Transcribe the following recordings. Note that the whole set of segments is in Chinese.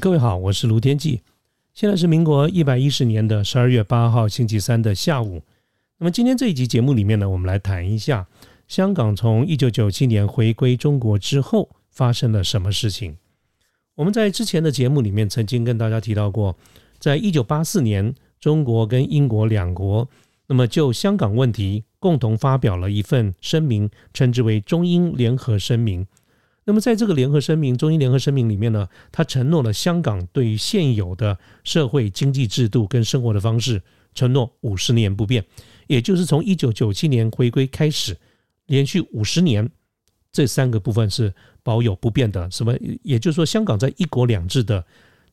各位好，我是卢天记。现在是民国一百一十年的十二月八号星期三的下午。那么今天这一集节目里面呢，我们来谈一下香港从一九九七年回归中国之后发生了什么事情。我们在之前的节目里面曾经跟大家提到过，在一九八四年，中国跟英国两国那么就香港问题共同发表了一份声明，称之为中英联合声明。那么在这个联合声明、中英联合声明里面呢，他承诺了香港对于现有的社会经济制度跟生活的方式，承诺五十年不变。也就是从一九九七年回归开始，连续五十年，这三个部分是保有不变的。什么？也就是说，香港在一国两制的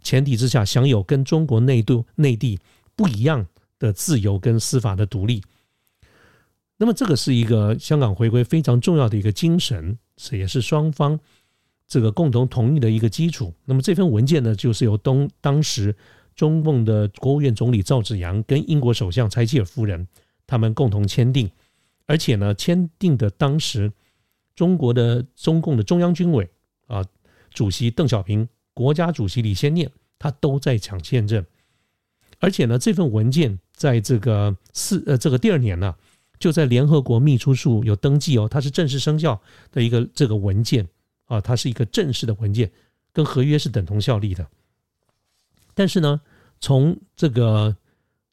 前提之下，享有跟中国内度内地不一样的自由跟司法的独立。那么，这个是一个香港回归非常重要的一个精神，这也是双方这个共同同意的一个基础。那么，这份文件呢，就是由东当时中共的国务院总理赵紫阳跟英国首相柴契尔夫人。他们共同签订，而且呢，签订的当时，中国的中共的中央军委啊，主席邓小平、国家主席李先念，他都在抢签证。而且呢，这份文件在这个四呃这个第二年呢，就在联合国秘书处有登记哦，它是正式生效的一个这个文件啊，它是一个正式的文件，跟合约是等同效力的。但是呢，从这个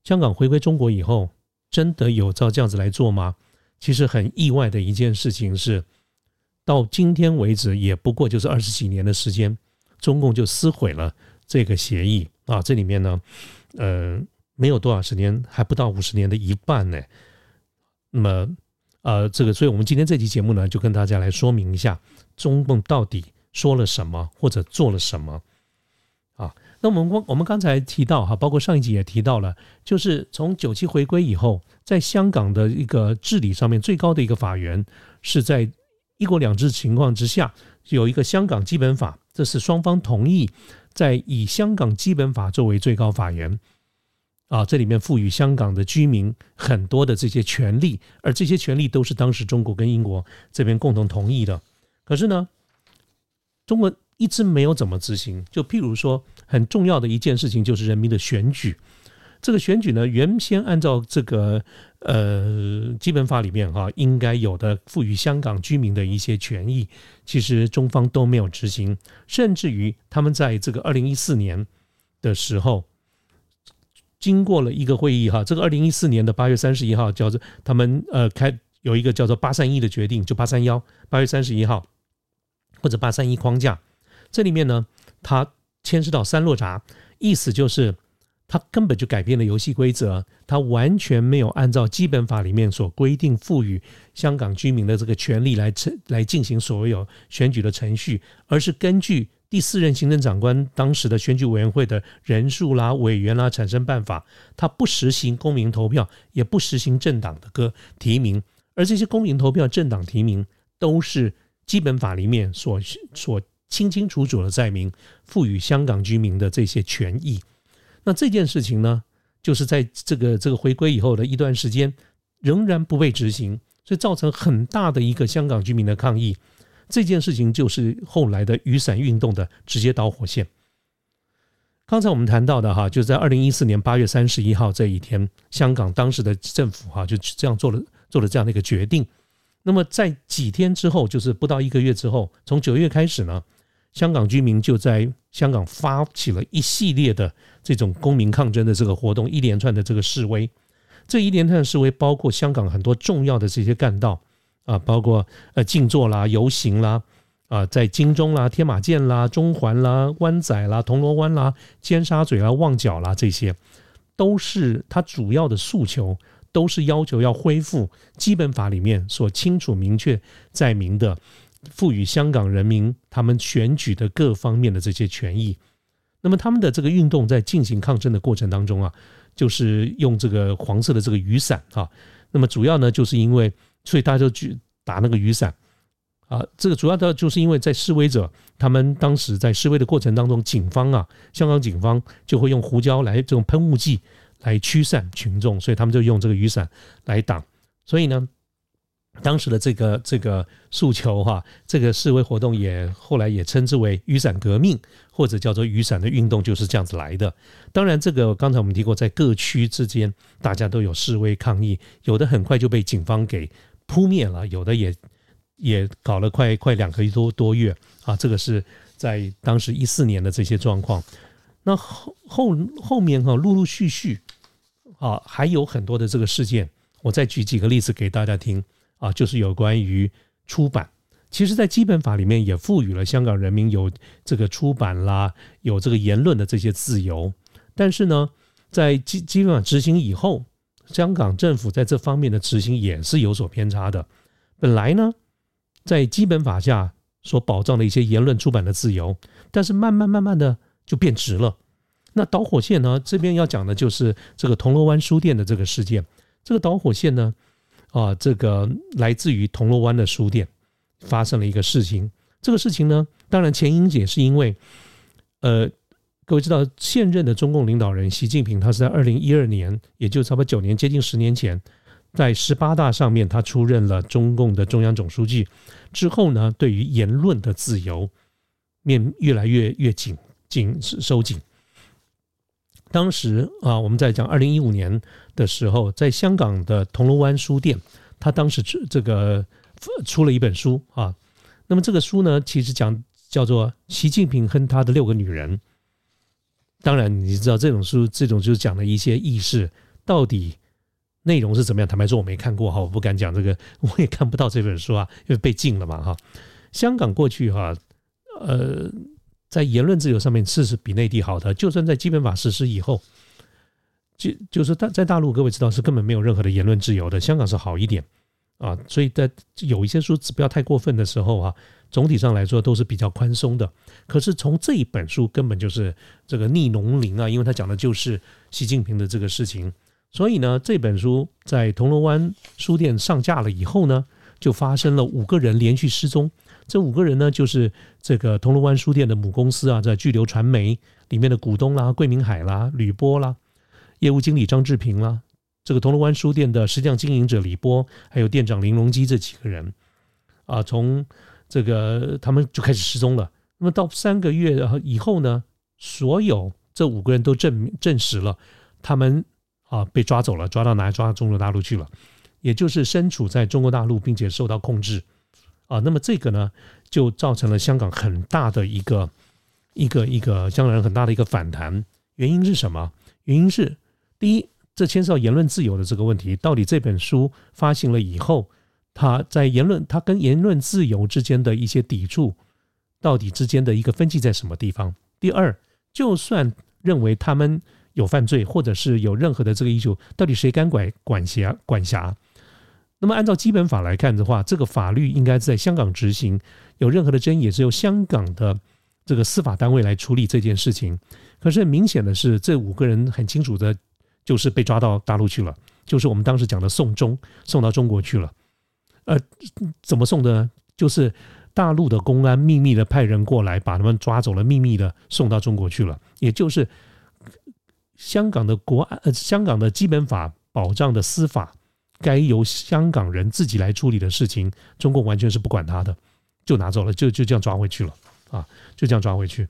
香港回归中国以后。真的有照这样子来做吗？其实很意外的一件事情是，到今天为止也不过就是二十几年的时间，中共就撕毁了这个协议啊！这里面呢，呃，没有多少时间，还不到五十年的一半呢。那么，呃，这个，所以我们今天这期节目呢，就跟大家来说明一下，中共到底说了什么或者做了什么啊？那我们光我们刚才提到哈，包括上一集也提到了，就是从九七回归以后，在香港的一个治理上面，最高的一个法源是在一国两制情况之下，有一个香港基本法，这是双方同意在以香港基本法作为最高法源啊，这里面赋予香港的居民很多的这些权利，而这些权利都是当时中国跟英国这边共同同意的。可是呢，中国一直没有怎么执行，就譬如说。很重要的一件事情就是人民的选举。这个选举呢，原先按照这个呃基本法里面哈应该有的赋予香港居民的一些权益，其实中方都没有执行。甚至于他们在这个二零一四年的时候，经过了一个会议哈，这个二零一四年的八月三十一号叫做他们呃开有一个叫做八三一的决定，就八三幺八月三十一号或者八三一框架，这里面呢，他。牵涉到三落闸，意思就是他根本就改变了游戏规则，他完全没有按照基本法里面所规定赋予香港居民的这个权利来成来进行所有选举的程序，而是根据第四任行政长官当时的选举委员会的人数啦、委员啦产生办法，他不实行公民投票，也不实行政党的个提名，而这些公民投票、政党提名都是基本法里面所所。清清楚楚的载明赋予香港居民的这些权益，那这件事情呢，就是在这个这个回归以后的一段时间，仍然不被执行，所以造成很大的一个香港居民的抗议。这件事情就是后来的雨伞运动的直接导火线。刚才我们谈到的哈，就在二零一四年八月三十一号这一天，香港当时的政府哈就这样做了做了这样的一个决定。那么在几天之后，就是不到一个月之后，从九月开始呢。香港居民就在香港发起了一系列的这种公民抗争的这个活动，一连串的这个示威。这一连串的示威包括香港很多重要的这些干道啊，包括呃静坐啦、游行啦啊，在金钟啦、天马剑啦、中环啦、湾仔啦、铜锣湾啦、尖沙咀啦、旺角啦，这些都是它主要的诉求，都是要求要恢复基本法里面所清楚明确载明的。赋予香港人民他们选举的各方面的这些权益。那么他们的这个运动在进行抗争的过程当中啊，就是用这个黄色的这个雨伞啊。那么主要呢，就是因为所以大家就去打那个雨伞啊。这个主要的就是因为在示威者他们当时在示威的过程当中，警方啊，香港警方就会用胡椒来这种喷雾剂来驱散群众，所以他们就用这个雨伞来挡。所以呢。当时的这个这个诉求哈，这个示威活动也后来也称之为雨伞革命，或者叫做雨伞的运动，就是这样子来的。当然，这个刚才我们提过，在各区之间大家都有示威抗议，有的很快就被警方给扑灭了，有的也也搞了快快两个多多月啊。这个是在当时一四年的这些状况。那后后后面哈，陆陆续续啊，还有很多的这个事件，我再举几个例子给大家听。啊，就是有关于出版，其实，在基本法里面也赋予了香港人民有这个出版啦，有这个言论的这些自由。但是呢，在基基本法执行以后，香港政府在这方面的执行也是有所偏差的。本来呢，在基本法下所保障的一些言论出版的自由，但是慢慢慢慢的就变直了。那导火线呢，这边要讲的就是这个铜锣湾书店的这个事件。这个导火线呢？啊，这个来自于铜锣湾的书店发生了一个事情。这个事情呢，当然前因也是因为，呃，各位知道现任的中共领导人习近平，他是在二零一二年，也就差不多九年，接近十年前，在十八大上面他出任了中共的中央总书记之后呢，对于言论的自由面越来越越紧紧收紧。当时啊，我们在讲二零一五年的时候，在香港的铜锣湾书店，他当时出这个出了一本书啊。那么这个书呢，其实讲叫做《习近平和他的六个女人》。当然，你知道这种书，这种就是讲的一些意识，到底内容是怎么样？坦白说，我没看过哈，我不敢讲这个，我也看不到这本书啊，因为被禁了嘛哈。香港过去哈，呃。在言论自由上面是是比内地好的，就算在基本法实施以后，就就是大在大陆，各位知道是根本没有任何的言论自由的。香港是好一点啊，所以在有一些书不要太过分的时候啊，总体上来说都是比较宽松的。可是从这一本书根本就是这个逆农林啊，因为他讲的就是习近平的这个事情，所以呢，这本书在铜锣湾书店上架了以后呢，就发生了五个人连续失踪。这五个人呢，就是这个铜锣湾书店的母公司啊，在巨流传媒里面的股东啦，桂明海啦、吕波啦，业务经理张志平啦，这个铜锣湾书店的实际上经营者李波，还有店长林隆基这几个人啊，从这个他们就开始失踪了。那么到三个月以后呢，所有这五个人都证证实了，他们啊被抓走了，抓到哪？抓到中国大陆去了，也就是身处在中国大陆，并且受到控制。啊，那么这个呢，就造成了香港很大的一个一个一个香港人很大的一个反弹。原因是什么？原因是第一，这牵涉到言论自由的这个问题。到底这本书发行了以后，它在言论，它跟言论自由之间的一些抵触，到底之间的一个分歧在什么地方？第二，就算认为他们有犯罪，或者是有任何的这个依据，到底谁敢管管辖管辖？那么，按照基本法来看的话，这个法律应该在香港执行。有任何的争议，也是由香港的这个司法单位来处理这件事情。可是，很明显的是，这五个人很清楚的，就是被抓到大陆去了，就是我们当时讲的送中，送到中国去了。呃，怎么送的？就是大陆的公安秘密的派人过来，把他们抓走了，秘密的送到中国去了。也就是香港的国安，呃，香港的基本法保障的司法。该由香港人自己来处理的事情，中共完全是不管他的，就拿走了，就就这样抓回去了啊，就这样抓回去。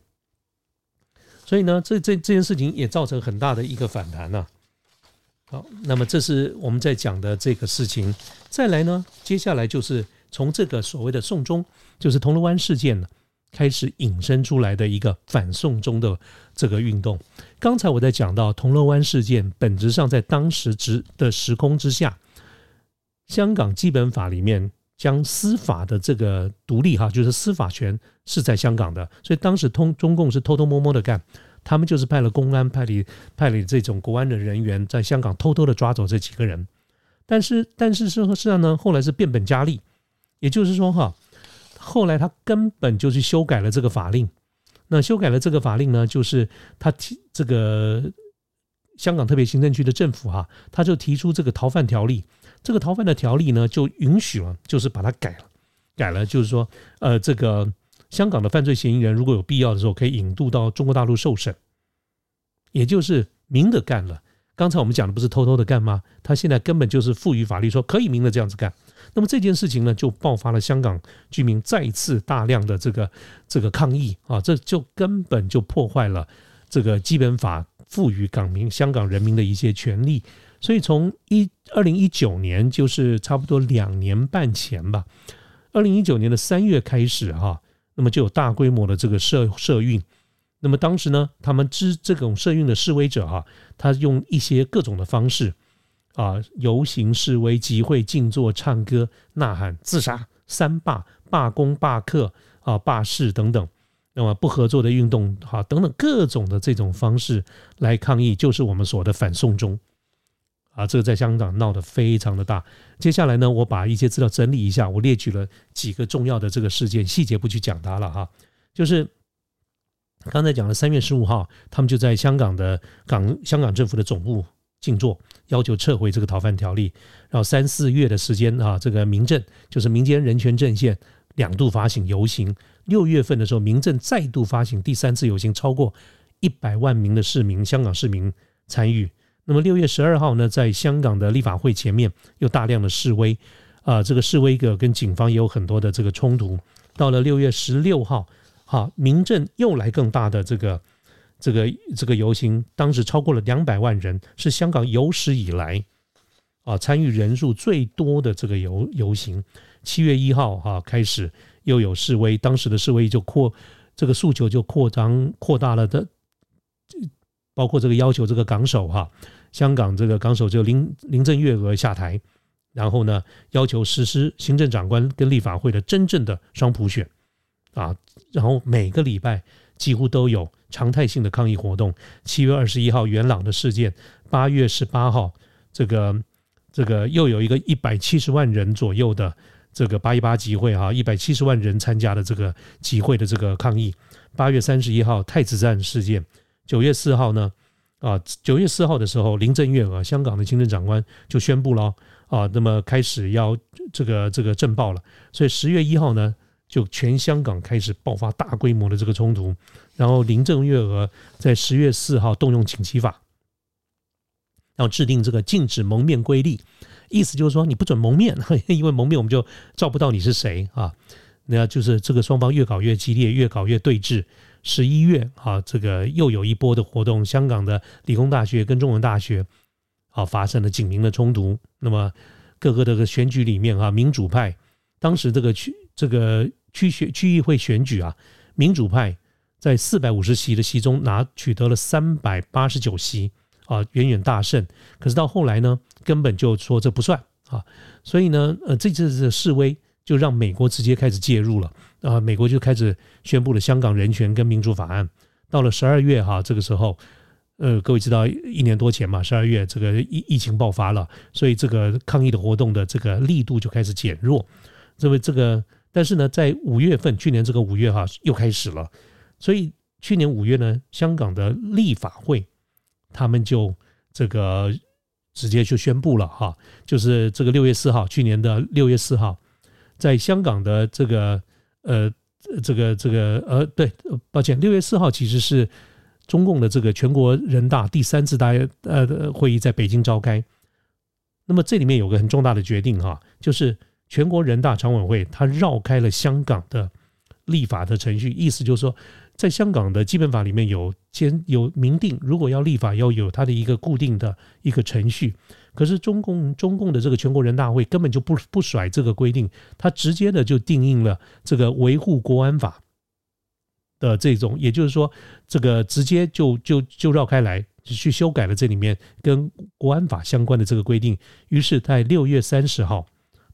所以呢，这这这件事情也造成很大的一个反弹呢。好，那么这是我们在讲的这个事情。再来呢，接下来就是从这个所谓的送中，就是铜锣湾事件呢，开始引申出来的一个反送中的这个运动。刚才我在讲到铜锣湾事件，本质上在当时之的时空之下。香港基本法里面将司法的这个独立哈，就是司法权是在香港的，所以当时通中共是偷偷摸摸的干，他们就是派了公安派了派了这种国安的人员在香港偷偷的抓走这几个人，但是但是事实上呢，后来是变本加厉，也就是说哈，后来他根本就是修改了这个法令。那修改了这个法令呢，就是他提这个香港特别行政区的政府哈，他就提出这个逃犯条例。这个逃犯的条例呢，就允许了，就是把它改了，改了，就是说，呃，这个香港的犯罪嫌疑人如果有必要的时候，可以引渡到中国大陆受审，也就是明的干了。刚才我们讲的不是偷偷的干吗？他现在根本就是赋予法律说可以明的这样子干。那么这件事情呢，就爆发了香港居民再次大量的这个这个抗议啊，这就根本就破坏了这个基本法赋予港民香港人民的一些权利。所以从一二零一九年，就是差不多两年半前吧，二零一九年的三月开始哈，那么就有大规模的这个社社运。那么当时呢，他们之这种社运的示威者哈，他用一些各种的方式。啊，游行示威、集会、静坐、唱歌、呐喊、自杀、三罢、罢工、罢课啊、罢市等等，那么不合作的运动，哈，等等各种的这种方式来抗议，就是我们所的反送中啊。这个在香港闹得非常的大。接下来呢，我把一些资料整理一下，我列举了几个重要的这个事件，细节不去讲它了哈。就是刚才讲的三月十五号，他们就在香港的港香港政府的总部。静坐，要求撤回这个逃犯条例。然后三四月的时间啊，这个民政就是民间人权阵线两度发行游行。六月份的时候，民政再度发行第三次游行，超过一百万名的市民，香港市民参与。那么六月十二号呢，在香港的立法会前面又大量的示威啊，这个示威个跟警方也有很多的这个冲突。到了六月十六号，好，民政又来更大的这个。这个这个游行当时超过了两百万人，是香港有史以来啊参与人数最多的这个游游行。七月一号哈开始又有示威，当时的示威就扩这个诉求就扩张扩大了的，包括这个要求这个港首哈香港这个港首就林林郑月娥下台，然后呢要求实施行政长官跟立法会的真正的双普选啊，然后每个礼拜几乎都有。常态性的抗议活动，七月二十一号元朗的事件，八月十八号这个这个又有一个一百七十万人左右的这个八一八集会哈，一百七十万人参加的这个集会的这个抗议。八月三十一号太子站事件，九月四号呢啊，九月四号的时候，林郑月娥香港的行政长官就宣布了啊，那么开始要这个这个震爆了，所以十月一号呢。就全香港开始爆发大规模的这个冲突，然后林郑月娥在十月四号动用请期法，然后制定这个禁止蒙面规例，意思就是说你不准蒙面，因为蒙面我们就照不到你是谁啊。那就是这个双方越搞越激烈，越搞越对峙。十一月啊，这个又有一波的活动，香港的理工大学跟中文大学啊发生了警民的冲突。那么各个这个选举里面啊，民主派当时这个区。这个区选区议会选举啊，民主派在四百五十席的席中拿取得了三百八十九席啊，远远大胜。可是到后来呢，根本就说这不算啊，所以呢，呃，这次的示威就让美国直接开始介入了啊，美国就开始宣布了香港人权跟民主法案。到了十二月哈，这个时候，呃，各位知道一年多前嘛，十二月这个疫疫情爆发了，所以这个抗议的活动的这个力度就开始减弱，因为这个。但是呢，在五月份，去年这个五月哈又开始了，所以去年五月呢，香港的立法会他们就这个直接就宣布了哈，就是这个六月四号，去年的六月四号，在香港的这个呃这个这个呃对，抱歉，六月四号其实是中共的这个全国人大第三次大呃会议在北京召开，那么这里面有个很重大的决定哈，就是。全国人大常委会，它绕开了香港的立法的程序，意思就是说，在香港的基本法里面有先有明定，如果要立法，要有它的一个固定的一个程序。可是中共中共的这个全国人大会根本就不不甩这个规定，它直接的就定义了这个维护国安法的这种，也就是说，这个直接就就就绕开来，去修改了这里面跟国安法相关的这个规定。于是，在六月三十号。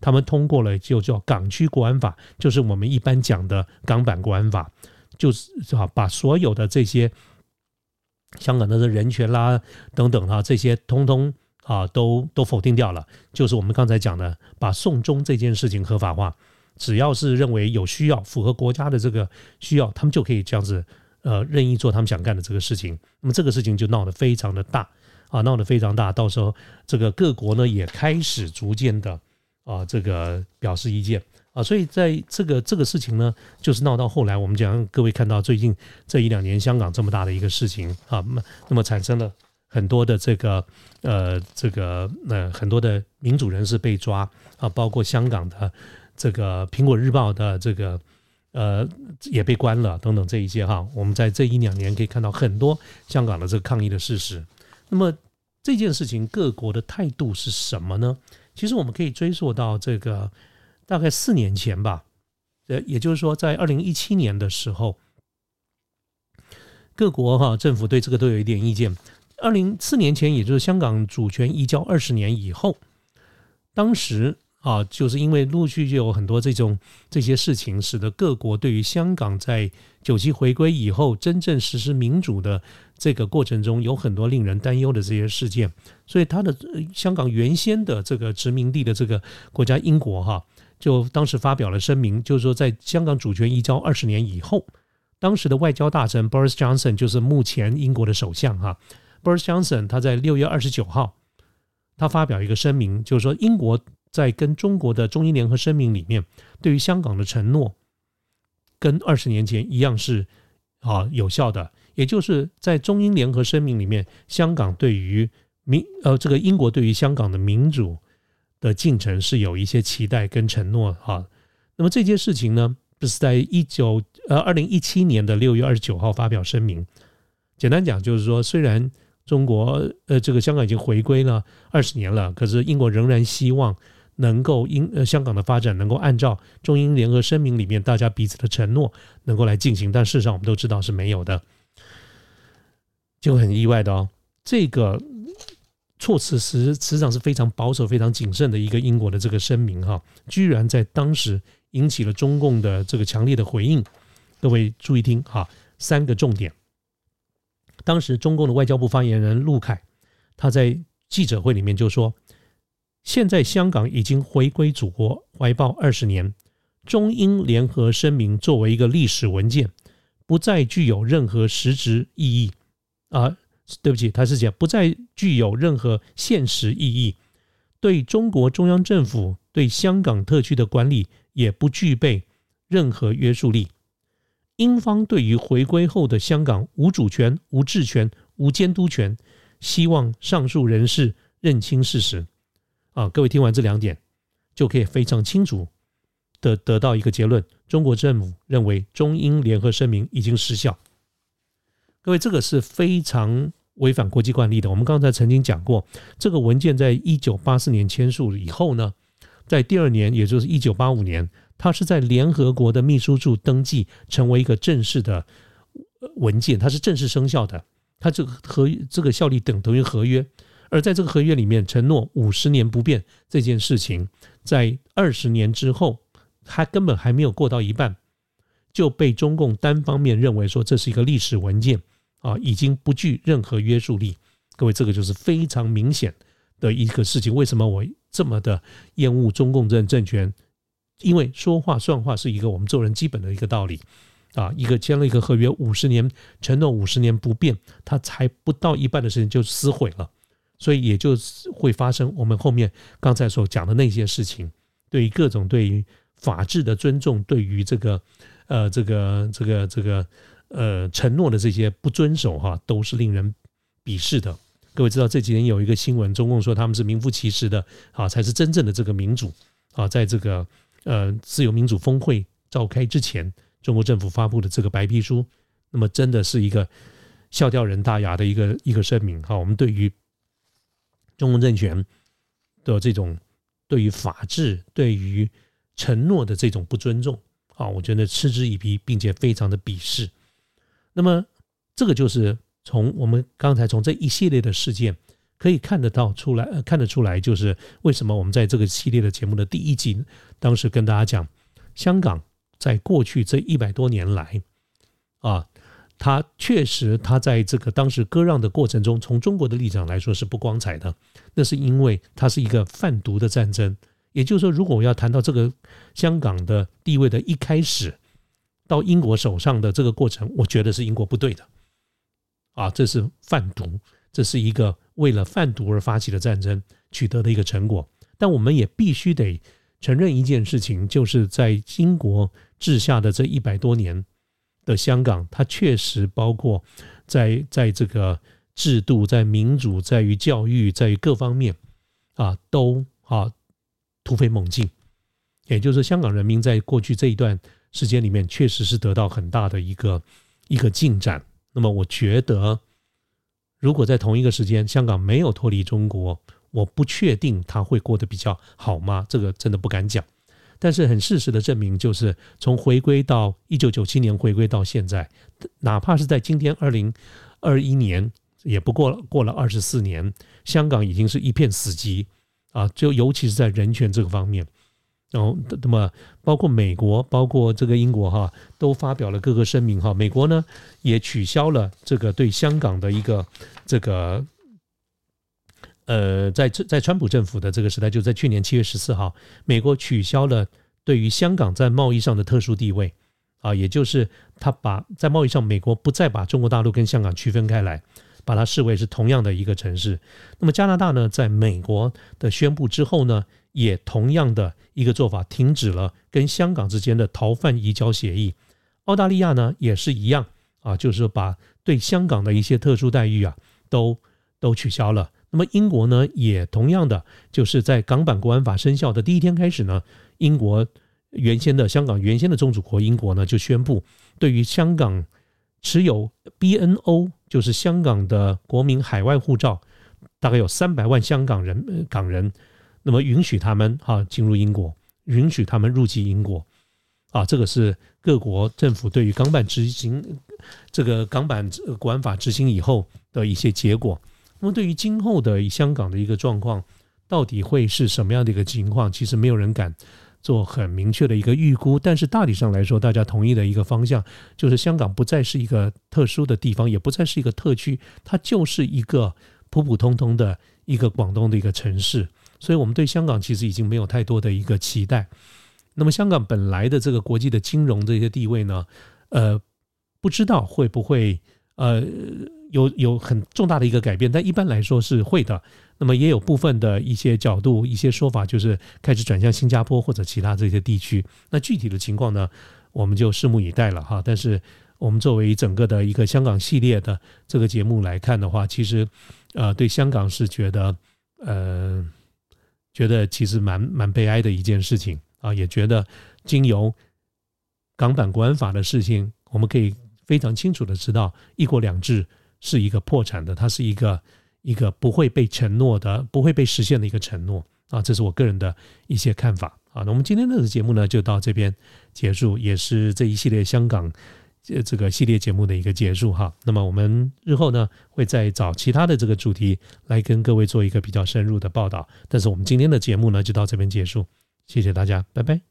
他们通过了，就叫港区国安法，就是我们一般讲的港版国安法，就是啊，把所有的这些香港的人权啦等等啊，这些通通啊都都否定掉了。就是我们刚才讲的，把送终这件事情合法化只要是认为有需要，符合国家的这个需要，他们就可以这样子呃任意做他们想干的这个事情。那么这个事情就闹得非常的大啊，闹得非常大。到时候这个各国呢也开始逐渐的啊这个表示意见啊，所以在这个这个事情呢，就是闹到后来，我们讲各位看到最近这一两年香港这么大的一个事情啊，那么产生了。很多的这个呃，这个呃，很多的民主人士被抓啊，包括香港的这个《苹果日报》的这个呃也被关了等等这一些哈。我们在这一两年可以看到很多香港的这个抗议的事实。那么这件事情各国的态度是什么呢？其实我们可以追溯到这个大概四年前吧，呃，也就是说在二零一七年的时候，各国哈政府对这个都有一点意见。二零四年前，也就是香港主权移交二十年以后，当时啊，就是因为陆续就有很多这种这些事情，使得各国对于香港在九七回归以后真正实施民主的这个过程中，有很多令人担忧的这些事件。所以，他的香港原先的这个殖民地的这个国家英国哈，就当时发表了声明，就是说，在香港主权移交二十年以后，当时的外交大臣 Boris Johnson 就是目前英国的首相哈。Boris Johnson 他在六月二十九号，他发表一个声明，就是说英国在跟中国的中英联合声明里面，对于香港的承诺，跟二十年前一样是啊有效的。也就是在中英联合声明里面，香港对于民呃这个英国对于香港的民主的进程是有一些期待跟承诺哈。那么这件事情呢，不是在一九呃二零一七年的六月二十九号发表声明。简单讲就是说，虽然中国呃，这个香港已经回归了二十年了，可是英国仍然希望能够英呃香港的发展能够按照中英联合声明里面大家彼此的承诺能够来进行，但事实上我们都知道是没有的，就很意外的哦。这个措辞实实际上是非常保守、非常谨慎的一个英国的这个声明哈，居然在当时引起了中共的这个强烈的回应。各位注意听哈，三个重点。当时中共的外交部发言人陆凯，他在记者会里面就说：“现在香港已经回归祖国怀抱二十年，中英联合声明作为一个历史文件，不再具有任何实质意义。啊，对不起，他是讲不再具有任何现实意义，对中国中央政府对香港特区的管理也不具备任何约束力。”英方对于回归后的香港无主权、无治权、无监督权，希望上述人士认清事实。啊，各位听完这两点，就可以非常清楚的得到一个结论：中国政府认为中英联合声明已经失效。各位，这个是非常违反国际惯例的。我们刚才曾经讲过，这个文件在一九八四年签署以后呢，在第二年，也就是一九八五年。它是在联合国的秘书处登记，成为一个正式的文件，它是正式生效的。它这个合这个效力等同于合约，而在这个合约里面承诺五十年不变这件事情，在二十年之后，它根本还没有过到一半，就被中共单方面认为说这是一个历史文件啊，已经不具任何约束力。各位，这个就是非常明显的一个事情。为什么我这么的厌恶中共政政权？因为说话算话是一个我们做人基本的一个道理，啊，一个签了一个合约五十年，承诺五十年不变，他才不到一半的时间就撕毁了，所以也就会发生我们后面刚才所讲的那些事情，对于各种对于法治的尊重，对于这个呃这个这个这个呃承诺的这些不遵守哈，都是令人鄙视的。各位知道这几年有一个新闻，中共说他们是名副其实的啊，才是真正的这个民主啊，在这个。呃，自由民主峰会召开之前，中国政府发布的这个白皮书，那么真的是一个笑掉人大牙的一个一个声明哈。我们对于中共政权的这种对于法治、对于承诺的这种不尊重啊，我觉得嗤之以鼻，并且非常的鄙视。那么，这个就是从我们刚才从这一系列的事件。可以看得到出来，看得出来，就是为什么我们在这个系列的节目的第一集，当时跟大家讲，香港在过去这一百多年来，啊，它确实，它在这个当时割让的过程中，从中国的立场来说是不光彩的。那是因为它是一个贩毒的战争，也就是说，如果我要谈到这个香港的地位的一开始到英国手上的这个过程，我觉得是英国不对的。啊，这是贩毒，这是一个为了贩毒而发起的战争取得的一个成果。但我们也必须得承认一件事情，就是在英国治下的这一百多年的香港，它确实包括在在这个制度、在民主、在于教育、在于各方面啊，都啊突飞猛进。也就是香港人民在过去这一段时间里面，确实是得到很大的一个一个进展。那么，我觉得，如果在同一个时间，香港没有脱离中国，我不确定他会过得比较好吗？这个真的不敢讲。但是，很事实的证明，就是从回归到一九九七年回归到现在，哪怕是在今天二零二一年，也不过过了二十四年，香港已经是一片死寂啊！就尤其是在人权这个方面。然后，那么包括美国，包括这个英国哈，都发表了各个声明哈。美国呢也取消了这个对香港的一个这个，呃，在在川普政府的这个时代，就在去年七月十四号，美国取消了对于香港在贸易上的特殊地位啊，也就是他把在贸易上，美国不再把中国大陆跟香港区分开来，把它视为是同样的一个城市。那么加拿大呢，在美国的宣布之后呢？也同样的一个做法，停止了跟香港之间的逃犯移交协议。澳大利亚呢也是一样啊，就是把对香港的一些特殊待遇啊都都取消了。那么英国呢也同样的，就是在港版国安法生效的第一天开始呢，英国原先的香港原先的宗主国英国呢就宣布，对于香港持有 BNO 就是香港的国民海外护照，大概有三百万香港人港人。那么允许他们哈进入英国，允许他们入籍英国，啊，这个是各国政府对于港版执行这个港版国安法执行以后的一些结果。那么对于今后的香港的一个状况，到底会是什么样的一个情况？其实没有人敢做很明确的一个预估。但是大体上来说，大家同意的一个方向就是，香港不再是一个特殊的地方，也不再是一个特区，它就是一个普普通通的一个广东的一个城市。所以，我们对香港其实已经没有太多的一个期待。那么，香港本来的这个国际的金融这些地位呢，呃，不知道会不会呃有有很重大的一个改变。但一般来说是会的。那么，也有部分的一些角度、一些说法，就是开始转向新加坡或者其他这些地区。那具体的情况呢，我们就拭目以待了哈。但是，我们作为整个的一个香港系列的这个节目来看的话，其实呃，对香港是觉得呃。觉得其实蛮蛮悲哀的一件事情啊，也觉得经由港版国安法的事情，我们可以非常清楚的知道，一国两制是一个破产的，它是一个一个不会被承诺的、不会被实现的一个承诺啊，这是我个人的一些看法啊。那我们今天的节目呢，就到这边结束，也是这一系列香港。这这个系列节目的一个结束哈，那么我们日后呢会再找其他的这个主题来跟各位做一个比较深入的报道，但是我们今天的节目呢就到这边结束，谢谢大家，拜拜。